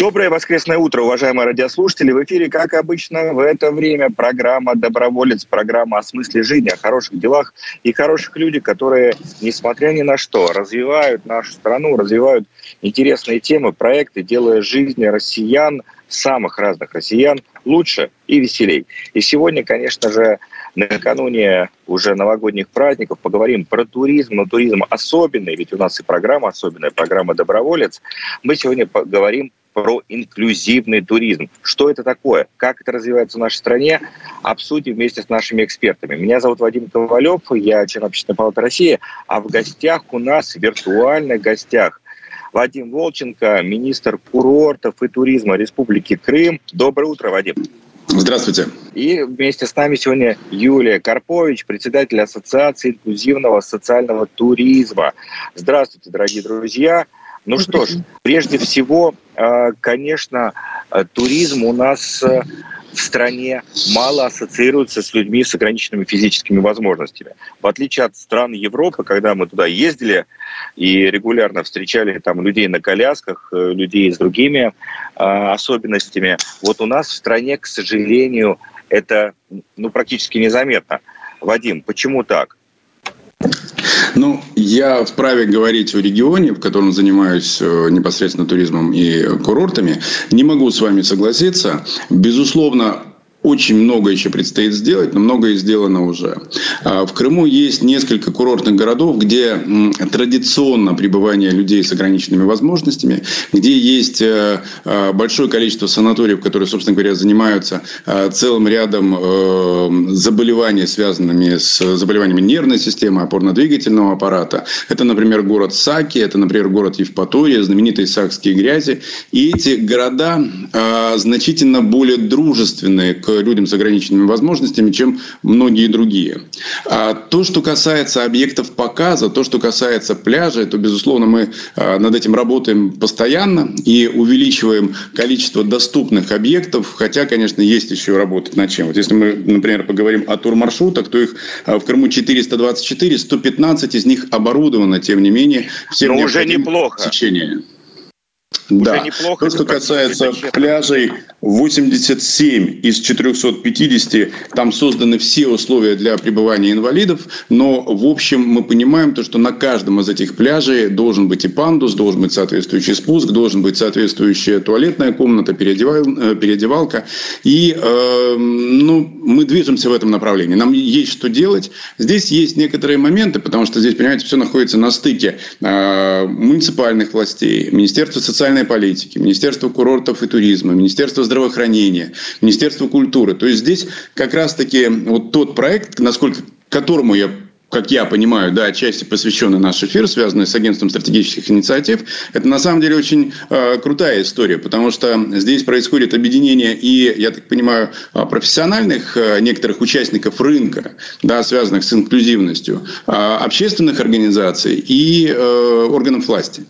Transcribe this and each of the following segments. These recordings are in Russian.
Доброе воскресное утро, уважаемые радиослушатели. В эфире, как обычно, в это время программа «Доброволец», программа о смысле жизни, о хороших делах и хороших людях, которые, несмотря ни на что, развивают нашу страну, развивают интересные темы, проекты, делая жизнь россиян, самых разных россиян, лучше и веселей. И сегодня, конечно же, накануне уже новогодних праздников поговорим про туризм, но туризм особенный, ведь у нас и программа особенная, программа «Доброволец». Мы сегодня поговорим про инклюзивный туризм. Что это такое? Как это развивается в нашей стране? Обсудим вместе с нашими экспертами. Меня зовут Вадим Ковалев, я член Общественной палаты России, а в гостях у нас, в виртуальных гостях, Вадим Волченко, министр курортов и туризма Республики Крым. Доброе утро, Вадим. Здравствуйте. И вместе с нами сегодня Юлия Карпович, председатель Ассоциации инклюзивного социального туризма. Здравствуйте, дорогие друзья. Ну что ж, прежде всего, э, конечно, э, туризм у нас э, в стране мало ассоциируется с людьми с ограниченными физическими возможностями. В отличие от стран Европы, когда мы туда ездили и регулярно встречали там людей на колясках, людей с другими особенностями, вот у нас в стране, к сожалению, это ну, практически незаметно. Вадим, почему так? Ну, я вправе говорить о регионе, в котором занимаюсь э, непосредственно туризмом и курортами. Не могу с вами согласиться. Безусловно, очень много еще предстоит сделать, но многое сделано уже. А, в Крыму есть несколько курортных городов, где традиционно пребывание людей с ограниченными возможностями, где есть э, э, большое количество санаториев, которые, собственно говоря, занимаются э, целым рядом заболеваний, связанными с заболеваниями нервной системы, опорно-двигательного аппарата. Это, например, город Саки, это, например, город Евпатория, знаменитые сакские грязи. И эти города значительно более дружественные к людям с ограниченными возможностями, чем многие другие. А то, что касается объектов показа, то, что касается пляжа, то, безусловно, мы а, над этим работаем постоянно и увеличиваем количество доступных объектов, хотя, конечно, есть еще работать над чем. Вот если мы, например, поговорим о турмаршрутах, то их а, в Крыму 424, 115 из них оборудовано, тем не менее, всем Но уже неплохо. Течение. Да. неплохо. То, что касается пляжей, 87 из 450 там созданы все условия для пребывания инвалидов, но в общем мы понимаем то, что на каждом из этих пляжей должен быть и пандус, должен быть соответствующий спуск, должен быть соответствующая туалетная комната, э, переодевалка. И э, ну, мы движемся в этом направлении. Нам есть что делать. Здесь есть некоторые моменты, потому что здесь, понимаете, все находится на стыке э, муниципальных властей, Министерства социальной политики, Министерства курортов и туризма, Министерства здравоохранения, Министерство культуры. То есть здесь как раз-таки вот тот проект, насколько которому я как я понимаю, да, отчасти посвященный наш эфир, связанный с агентством стратегических инициатив, это на самом деле очень э, крутая история, потому что здесь происходит объединение и, я так понимаю, а, профессиональных э, некоторых участников рынка, да, связанных с инклюзивностью, э, общественных организаций и э, органов власти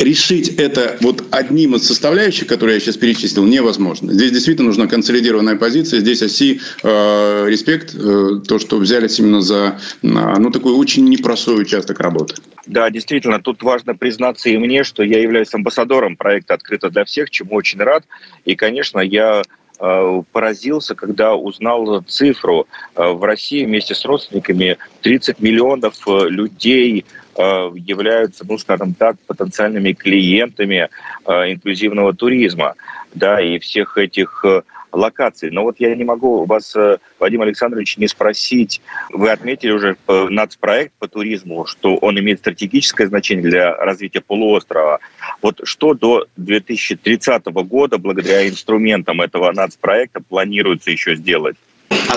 решить это вот одним из составляющих, которые я сейчас перечислил, невозможно. Здесь действительно нужна консолидированная позиция. Здесь оси э, респект, э, то, что взялись именно за ну, такой очень непростой участок работы. Да, действительно, тут важно признаться и мне, что я являюсь амбассадором проекта «Открыто для всех», чему очень рад. И, конечно, я э, поразился, когда узнал цифру. Э, в России вместе с родственниками 30 миллионов э, людей Э, являются, ну, скажем так, потенциальными клиентами э, инклюзивного туризма, да, и всех этих э, локаций. Но вот я не могу вас, Вадим Александрович, не спросить. Вы отметили уже нацпроект по туризму, что он имеет стратегическое значение для развития полуострова. Вот что до 2030 года, благодаря инструментам этого нацпроекта, планируется еще сделать?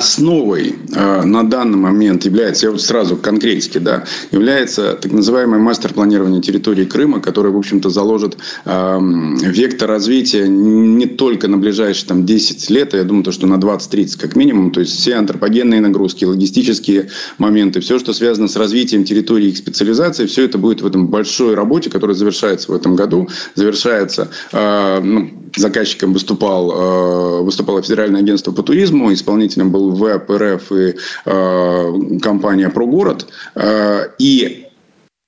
Основой э, на данный момент является, я вот сразу конкретики, да, является так называемый мастер планирования территории Крыма, который, в общем-то, заложит э, вектор развития не только на ближайшие там, 10 лет, а я думаю, то, что на 20-30 как минимум, то есть все антропогенные нагрузки, логистические моменты, все, что связано с развитием территории их специализацией, все это будет в этом большой работе, которая завершается в этом году, завершается э, ну, заказчиком выступал, выступало Федеральное агентство по туризму, исполнителем был ВЭП РФ и компания «Прогород». И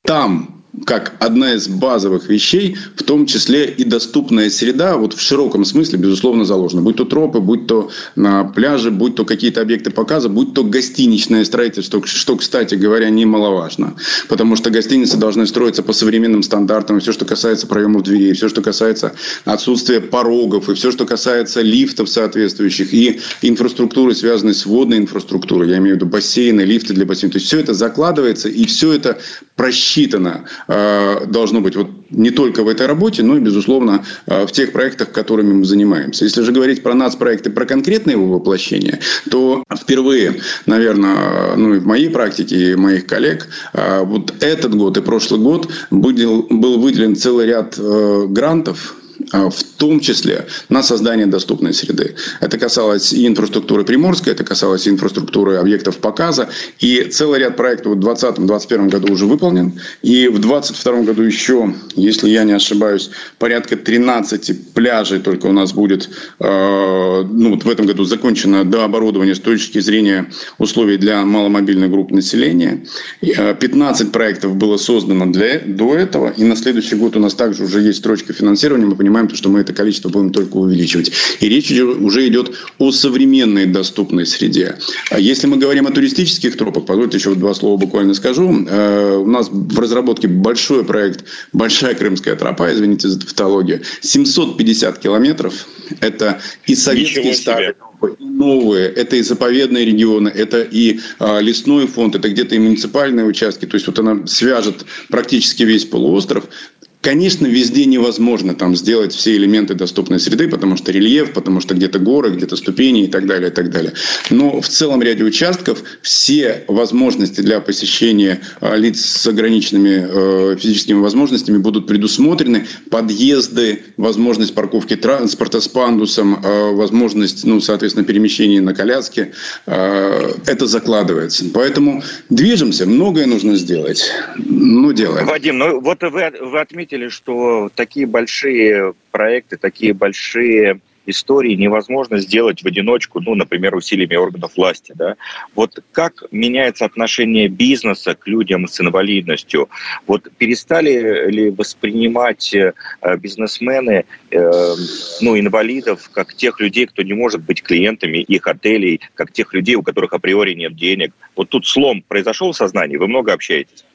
там как одна из базовых вещей, в том числе и доступная среда, вот в широком смысле, безусловно, заложена. Будь то тропы, будь то на пляже, будь то какие-то объекты показа, будь то гостиничное строительство, что, кстати говоря, немаловажно. Потому что гостиницы должны строиться по современным стандартам. И все, что касается проемов дверей, все, что касается отсутствия порогов, и все, что касается лифтов соответствующих, и инфраструктуры, связанной с водной инфраструктурой. Я имею в виду бассейны, лифты для бассейнов. То есть все это закладывается, и все это просчитано должно быть вот не только в этой работе, но и, безусловно, э, в тех проектах, которыми мы занимаемся. Если же говорить про нацпроекты, про конкретное его воплощение, то впервые, наверное, ну и в моей практике, и моих коллег, э, вот этот год и прошлый год был, был выделен целый ряд грантов в том числе на создание доступной среды. Это касалось и инфраструктуры Приморской, это касалось и инфраструктуры объектов показа. И целый ряд проектов в 2020-2021 году уже выполнен. И в 2022 году еще, если я не ошибаюсь, порядка 13 пляжей только у нас будет, э, ну вот в этом году закончено до оборудования с точки зрения условий для маломобильных групп населения. 15 проектов было создано для, до этого. И на следующий год у нас также уже есть строчка финансирования. Мы понимаем, что мы это количество будем только увеличивать. И речь уже идет о современной доступной среде. А если мы говорим о туристических тропах, позвольте еще два слова буквально скажу. Э, у нас в разработке большой проект «Большая крымская тропа», извините за тавтологию, 750 километров. Это и советские старые новые, это и заповедные регионы, это и а, лесной фонд, это где-то и муниципальные участки. То есть вот она свяжет практически весь полуостров. Конечно, везде невозможно там сделать все элементы доступной среды, потому что рельеф, потому что где-то горы, где-то ступени и так далее, и так далее. Но в целом ряде участков все возможности для посещения а, лиц с ограниченными э, физическими возможностями будут предусмотрены. Подъезды, возможность парковки транспорта с пандусом, э, возможность, ну, соответственно, перемещения на коляске. Э, это закладывается. Поэтому движемся, многое нужно сделать. Ну, делаем. Вадим, ну вот вы, вы отметили заметили, что такие большие проекты, такие большие истории невозможно сделать в одиночку, ну, например, усилиями органов власти. Да? Вот как меняется отношение бизнеса к людям с инвалидностью? Вот перестали ли воспринимать э, бизнесмены э, ну, инвалидов как тех людей, кто не может быть клиентами их отелей, как тех людей, у которых априори нет денег? Вот тут слом произошел в сознании, вы много общаетесь.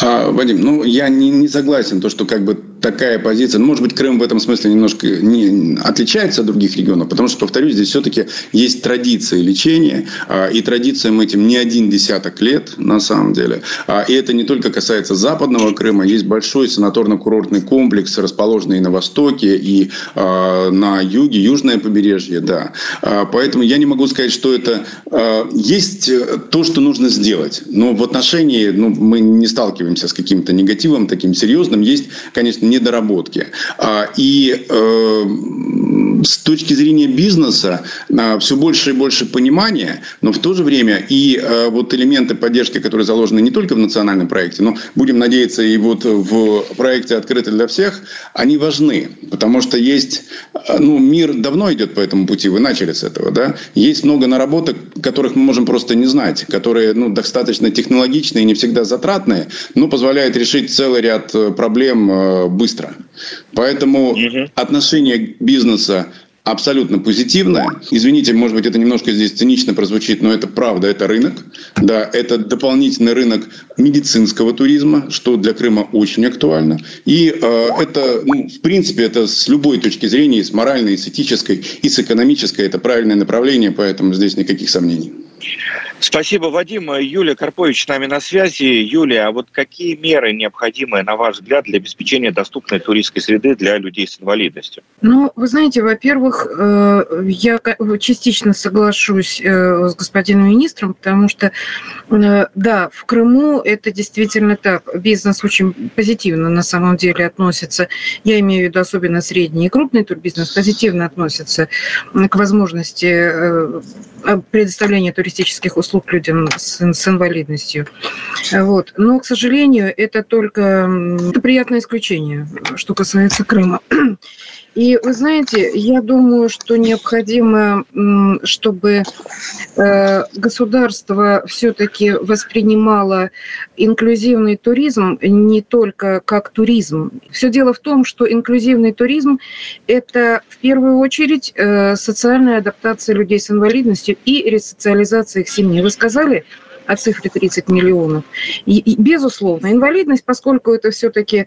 А, Вадим, ну я не, не согласен, то, что как бы такая позиция, ну, может быть, Крым в этом смысле немножко не, отличается от других регионов, потому что, повторюсь, здесь все-таки есть традиции лечения, а, и традициям этим не один десяток лет, на самом деле. А, и это не только касается Западного Крыма, есть большой санаторно-курортный комплекс, расположенный на востоке и а, на юге, южное побережье, да. Поэтому я не могу сказать, что это... Есть то, что нужно сделать, но в отношении, ну, мы не сталкиваемся с каким-то негативом таким серьезным, есть, конечно, недоработки. А, и э, с точки зрения бизнеса а, все больше и больше понимания, но в то же время и э, вот элементы поддержки, которые заложены не только в национальном проекте, но будем надеяться и вот в проекте «Открыто для всех», они важны, потому что есть, э, ну, мир давно идет по этому пути, вы начали с этого, да, есть много наработок, которых мы можем просто не знать, которые, ну, достаточно технологичные и не всегда затратные, но позволяют решить целый ряд проблем быстро. Поэтому угу. отношение бизнеса абсолютно позитивное. Извините, может быть, это немножко здесь цинично прозвучит, но это правда, это рынок. Да, это дополнительный рынок медицинского туризма, что для Крыма очень актуально. И э, это, ну, в принципе, это с любой точки зрения, и с моральной, и с этической, и с экономической, это правильное направление, поэтому здесь никаких сомнений. Спасибо, Вадим. Юлия Карпович с нами на связи. Юлия, а вот какие меры необходимы, на ваш взгляд, для обеспечения доступной туристской среды для людей с инвалидностью? Ну, вы знаете, во-первых, э, я частично соглашусь э, с господином министром, потому что, э, да, в Крыму это действительно так. Бизнес очень позитивно на самом деле относится. Я имею в виду особенно средний и крупный турбизнес позитивно относится к возможности предоставления туристических услуг услуг людям с, с инвалидностью. Вот. Но, к сожалению, это только это приятное исключение, что касается Крыма. И вы знаете, я думаю, что необходимо, чтобы э, государство все-таки воспринимало инклюзивный туризм не только как туризм. Все дело в том, что инклюзивный туризм – это в первую очередь э, социальная адаптация людей с инвалидностью и ресоциализация их семьи. Вы сказали, о цифре 30 миллионов. И, и, безусловно, инвалидность, поскольку это все-таки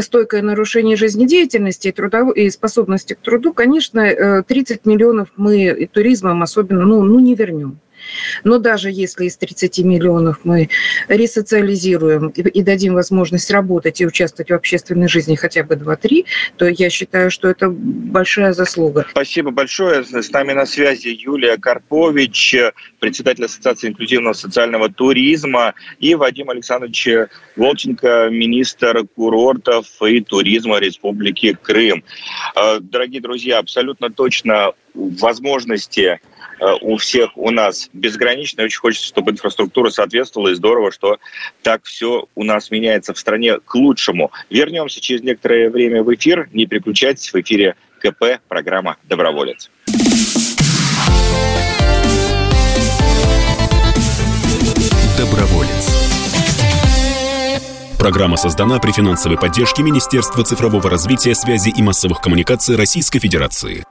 стойкое нарушение жизнедеятельности и, трудов... и способности к труду, конечно, 30 э, миллионов мы туризмом особенно ну, ну, не вернем. Но даже если из 30 миллионов мы ресоциализируем и дадим возможность работать и участвовать в общественной жизни хотя бы 2-3, то я считаю, что это большая заслуга. Спасибо большое. С нами на связи Юлия Карпович, председатель Ассоциации инклюзивного социального туризма, и Вадим Александрович Волченко, министр курортов и туризма Республики Крым. Э, дорогие друзья, абсолютно точно возможности у всех у нас безграничная. Очень хочется, чтобы инфраструктура соответствовала. И здорово, что так все у нас меняется в стране к лучшему. Вернемся через некоторое время в эфир. Не переключайтесь. В эфире КП, программа «Доброволец». Доброволец. Программа создана при финансовой поддержке Министерства цифрового развития, связи и массовых коммуникаций Российской Федерации.